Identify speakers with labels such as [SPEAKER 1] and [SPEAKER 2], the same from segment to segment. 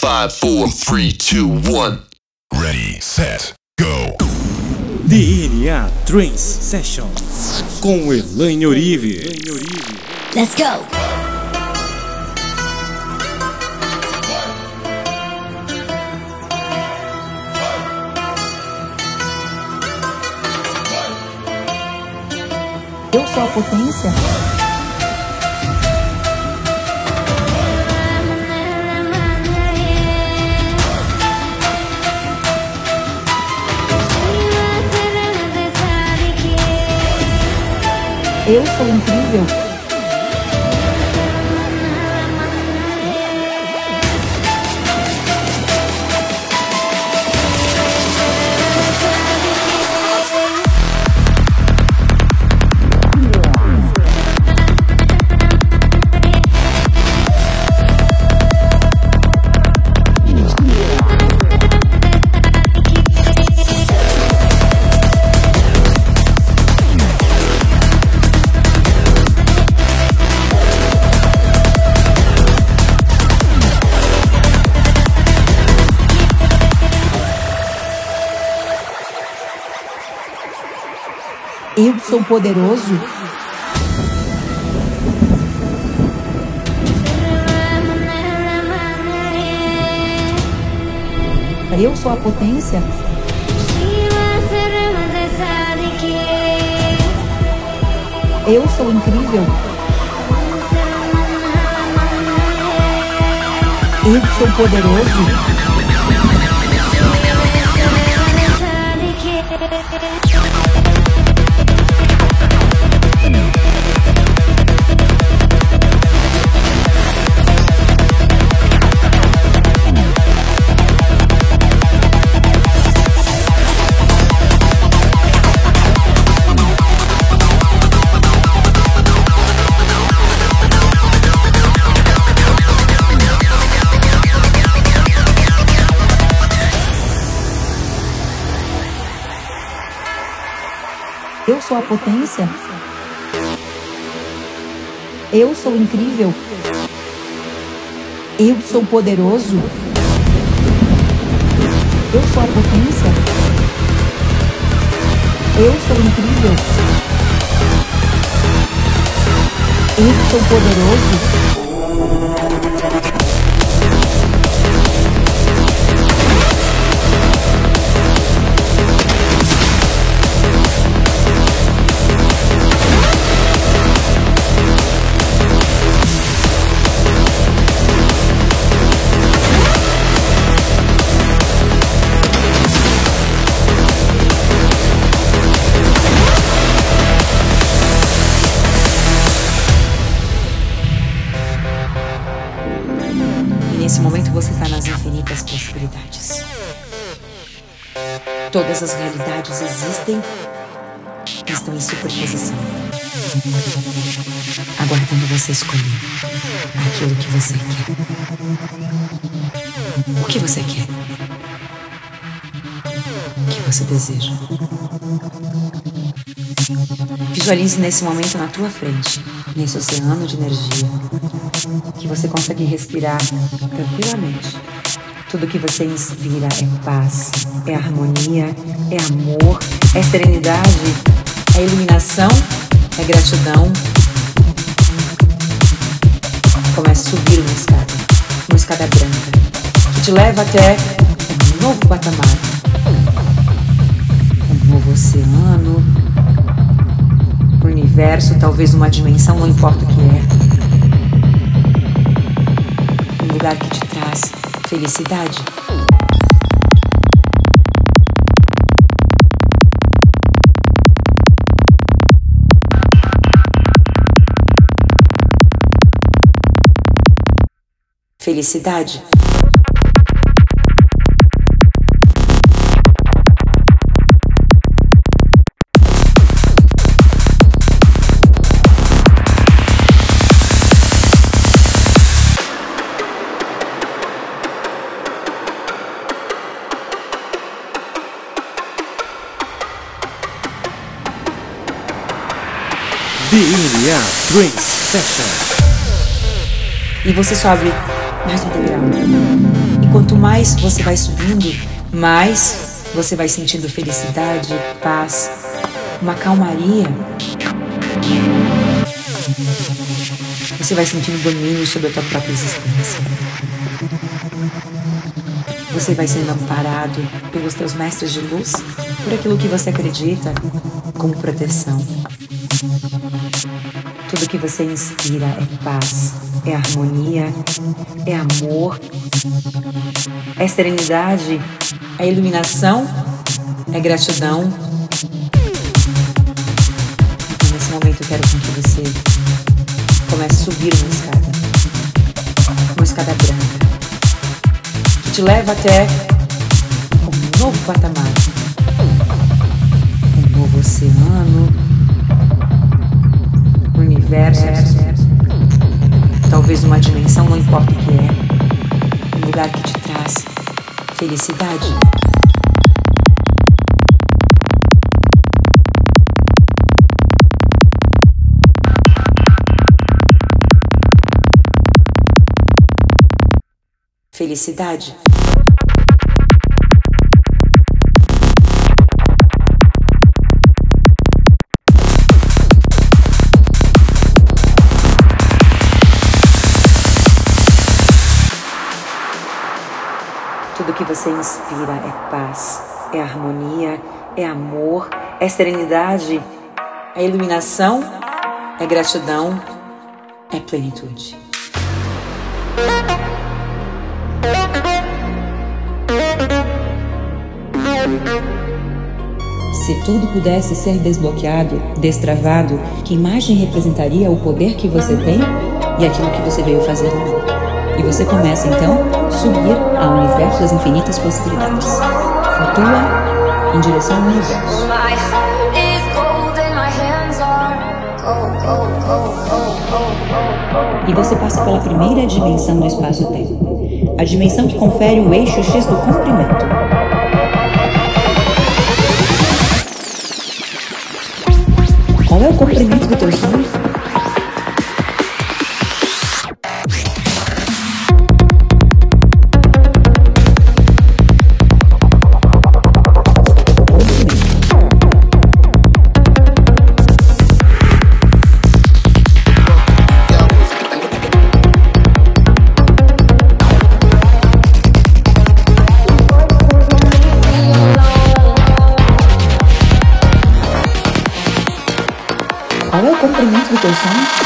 [SPEAKER 1] Five, four, three, two, one.
[SPEAKER 2] Ready, set, go.
[SPEAKER 3] DNA Trance Session com Elaine Orive.
[SPEAKER 4] Let's go!
[SPEAKER 5] Eu sou a potência? Eu sou incrível? Eu sou poderoso? Eu sou a potência? Eu sou incrível? Eu sou poderoso? Eu sou a potência? Eu sou incrível? Eu sou poderoso? Eu sou a potência? Eu sou incrível? Eu sou poderoso?
[SPEAKER 6] Todas as realidades existem e estão em superposição. Aguardando você escolher aquilo que você quer. O que você quer? O que você deseja? Visualize nesse momento na tua frente, nesse oceano de energia, que você consegue respirar tranquilamente. Tudo que você inspira é paz, é harmonia, é amor, é serenidade, é iluminação, é gratidão. Comece a subir uma escada, uma escada branca, que te leva até um novo patamar, um novo oceano, um universo, talvez uma dimensão, não importa o que é um lugar que te traz felicidade. Felicidade.
[SPEAKER 3] DNA Trance Session.
[SPEAKER 6] E você sobe mais um degrau. E mais você vai subindo, mais você vai sentindo felicidade, paz, uma calmaria. Você vai sentindo domínio sobre a tua própria existência. Você vai sendo amparado pelos teus mestres de luz, por aquilo que você acredita como proteção. Tudo que você inspira é paz, é harmonia, é amor, é serenidade, é iluminação, é gratidão. E nesse momento eu quero que você comece a subir uma escada, uma escada branca te leva até um novo patamar, um novo oceano, um universo, talvez uma dimensão, não importa o que é, um lugar que te traz felicidade. Felicidade. Tudo que você inspira é paz, é harmonia, é amor, é serenidade, é iluminação, é gratidão, é plenitude. Se tudo pudesse ser desbloqueado, destravado, que imagem representaria o poder que você tem e aquilo que você veio fazer no mundo? E você começa então a subir ao universo das infinitas possibilidades. Flutua em direção ao universo. E você passa pela primeira dimensão do espaço-tempo, a dimensão que confere o eixo X do comprimento. Qual é o comprimento do teu sonho? Comprimento do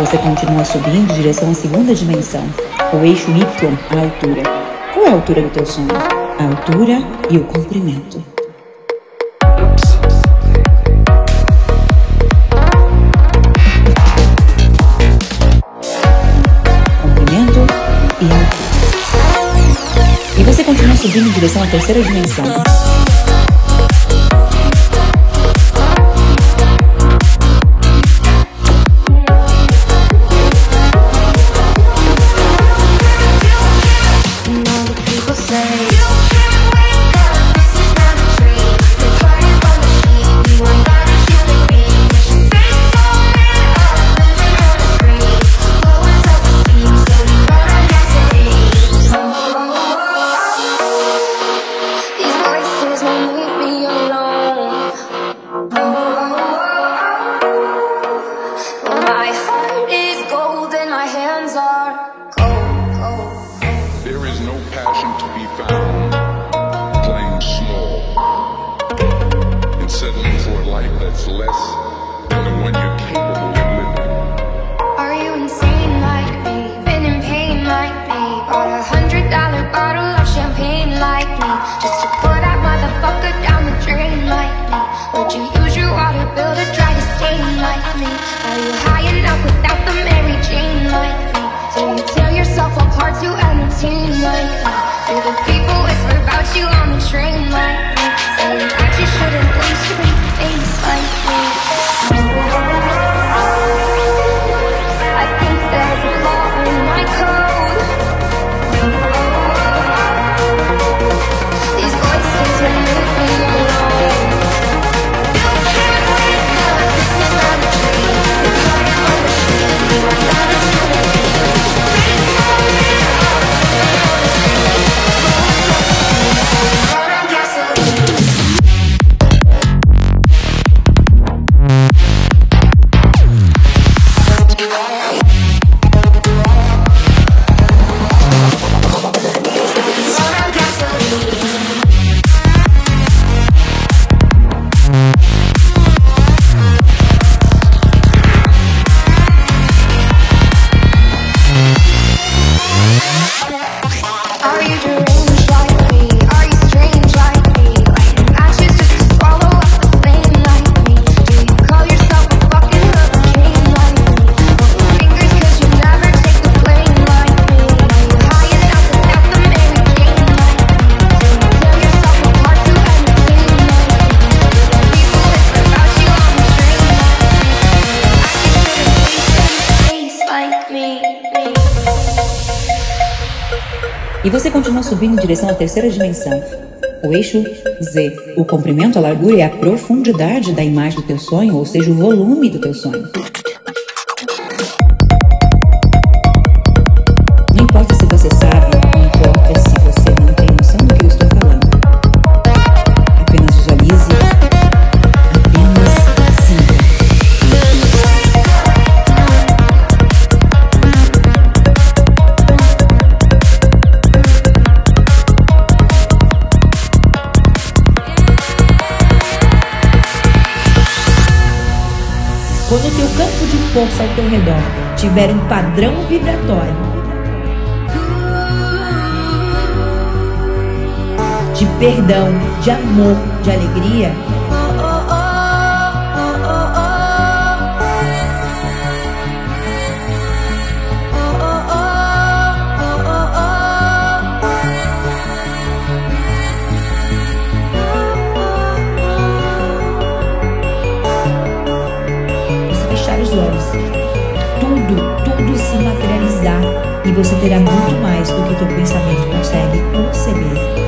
[SPEAKER 6] você continua subindo em direção à segunda dimensão, o eixo Y, a altura. Qual é a altura do teu sonho? A altura e o comprimento. Comprimento e altura. E você continua subindo em direção à terceira dimensão.
[SPEAKER 7] Me? Are you high
[SPEAKER 5] E você continua subindo em direção à terceira dimensão. O eixo Z, o comprimento, a largura e a profundidade da imagem do teu sonho, ou seja, o volume do teu sonho. Campo de força ao teu redor tiver um padrão vibratório. De perdão, de amor, de alegria, os olhos, tudo, tudo se materializar e você terá muito mais do que teu pensamento consegue conceber.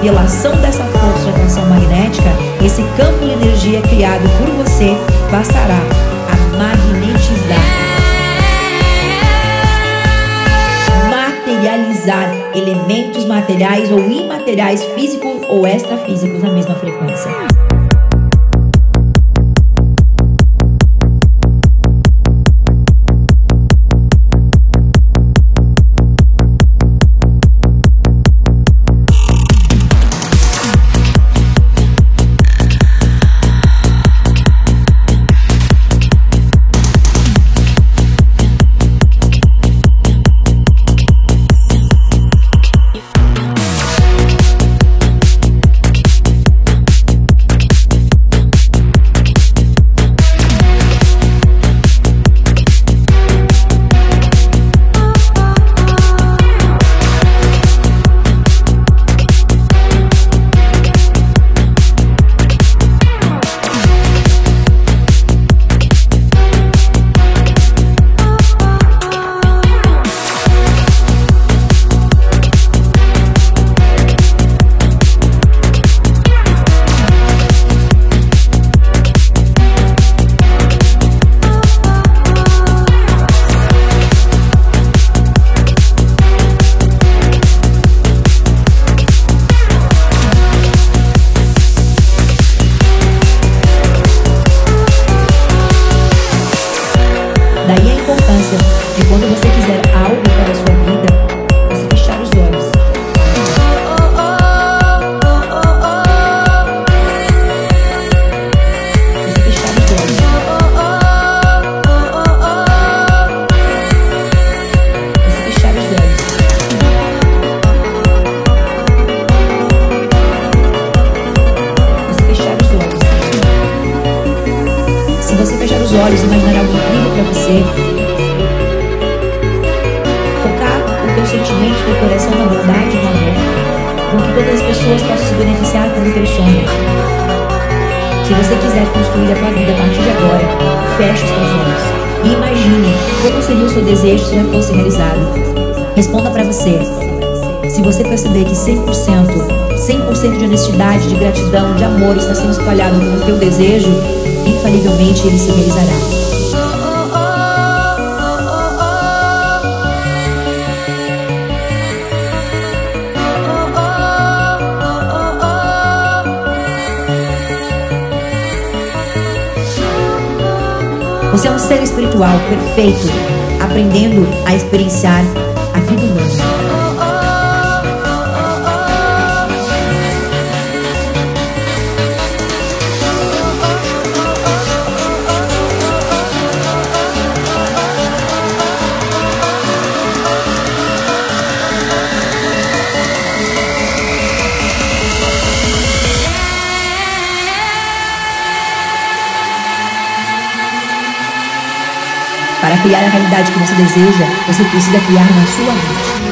[SPEAKER 5] Pela ação dessa força de atração magnética, esse campo de energia criado por você passará materiais ou imateriais físicos ou extrafísicos na mesma frequência. Se você quiser construir a tua vida a partir de agora, feche os teus olhos. E imagine como seria o seu desejo se já fosse realizado. Responda para você. Se você perceber que 100%, 100% de honestidade, de gratidão, de amor está sendo espalhado com o teu desejo, infalivelmente ele se realizará. Você é um ser espiritual perfeito, aprendendo a experienciar a vida humana. Para criar a realidade que você deseja, você precisa criar na sua mente.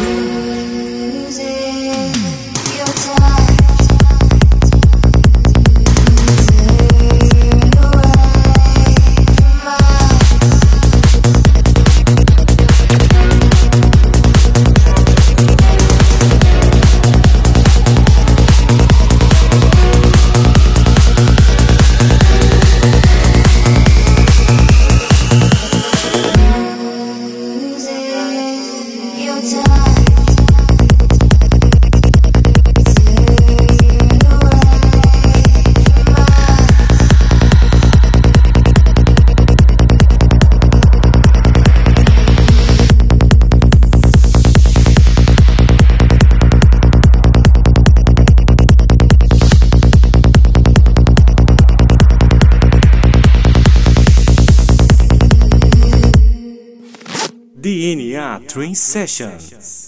[SPEAKER 3] die Train Sessions.